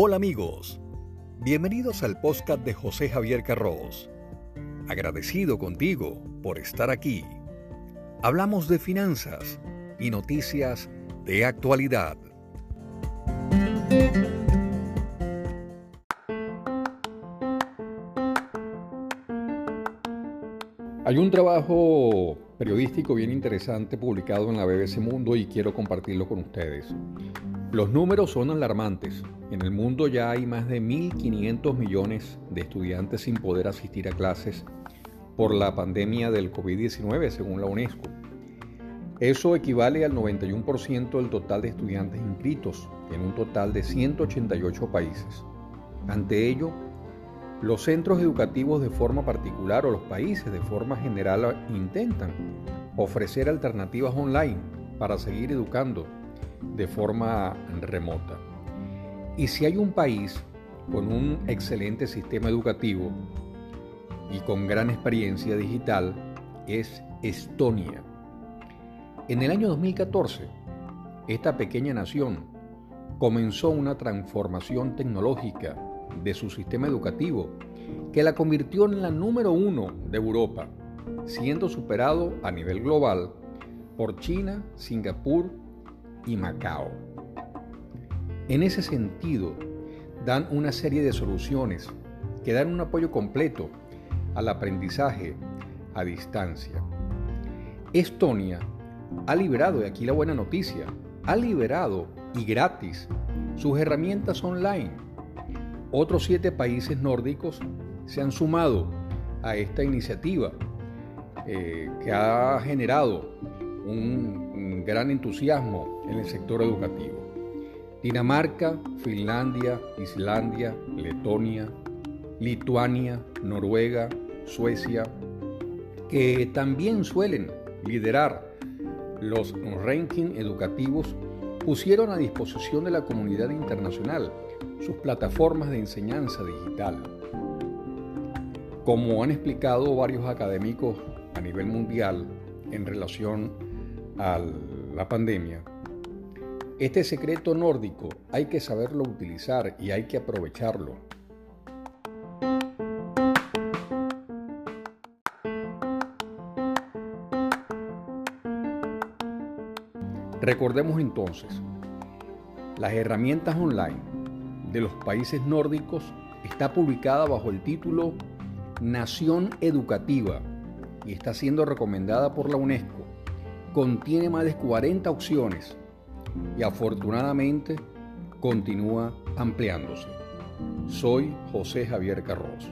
Hola amigos, bienvenidos al podcast de José Javier Carros. Agradecido contigo por estar aquí. Hablamos de finanzas y noticias de actualidad. Hay un trabajo periodístico bien interesante publicado en la BBC Mundo y quiero compartirlo con ustedes. Los números son alarmantes. En el mundo ya hay más de 1.500 millones de estudiantes sin poder asistir a clases por la pandemia del COVID-19, según la UNESCO. Eso equivale al 91% del total de estudiantes inscritos en un total de 188 países. Ante ello, los centros educativos de forma particular o los países de forma general intentan ofrecer alternativas online para seguir educando de forma remota. Y si hay un país con un excelente sistema educativo y con gran experiencia digital, es Estonia. En el año 2014, esta pequeña nación comenzó una transformación tecnológica de su sistema educativo, que la convirtió en la número uno de Europa, siendo superado a nivel global por China, Singapur y Macao. En ese sentido, dan una serie de soluciones que dan un apoyo completo al aprendizaje a distancia. Estonia ha liberado, y aquí la buena noticia, ha liberado y gratis sus herramientas online otros siete países nórdicos se han sumado a esta iniciativa eh, que ha generado un, gran entusiasmo en el sector educativo. Dinamarca, Finlandia, Islandia, Letonia, Lituania, Noruega, Suecia, que también suelen liderar los rankings educativos, pusieron a disposición de la comunidad internacional sus plataformas de enseñanza digital. Como han explicado varios académicos a nivel mundial en relación a la pandemia, este secreto nórdico hay que saberlo utilizar y hay que aprovecharlo. Recordemos entonces, las herramientas online de los países nórdicos está publicada bajo el título Nación Educativa y está siendo recomendada por la UNESCO. Contiene más de 40 opciones y afortunadamente continúa ampliándose. Soy José Javier Carros.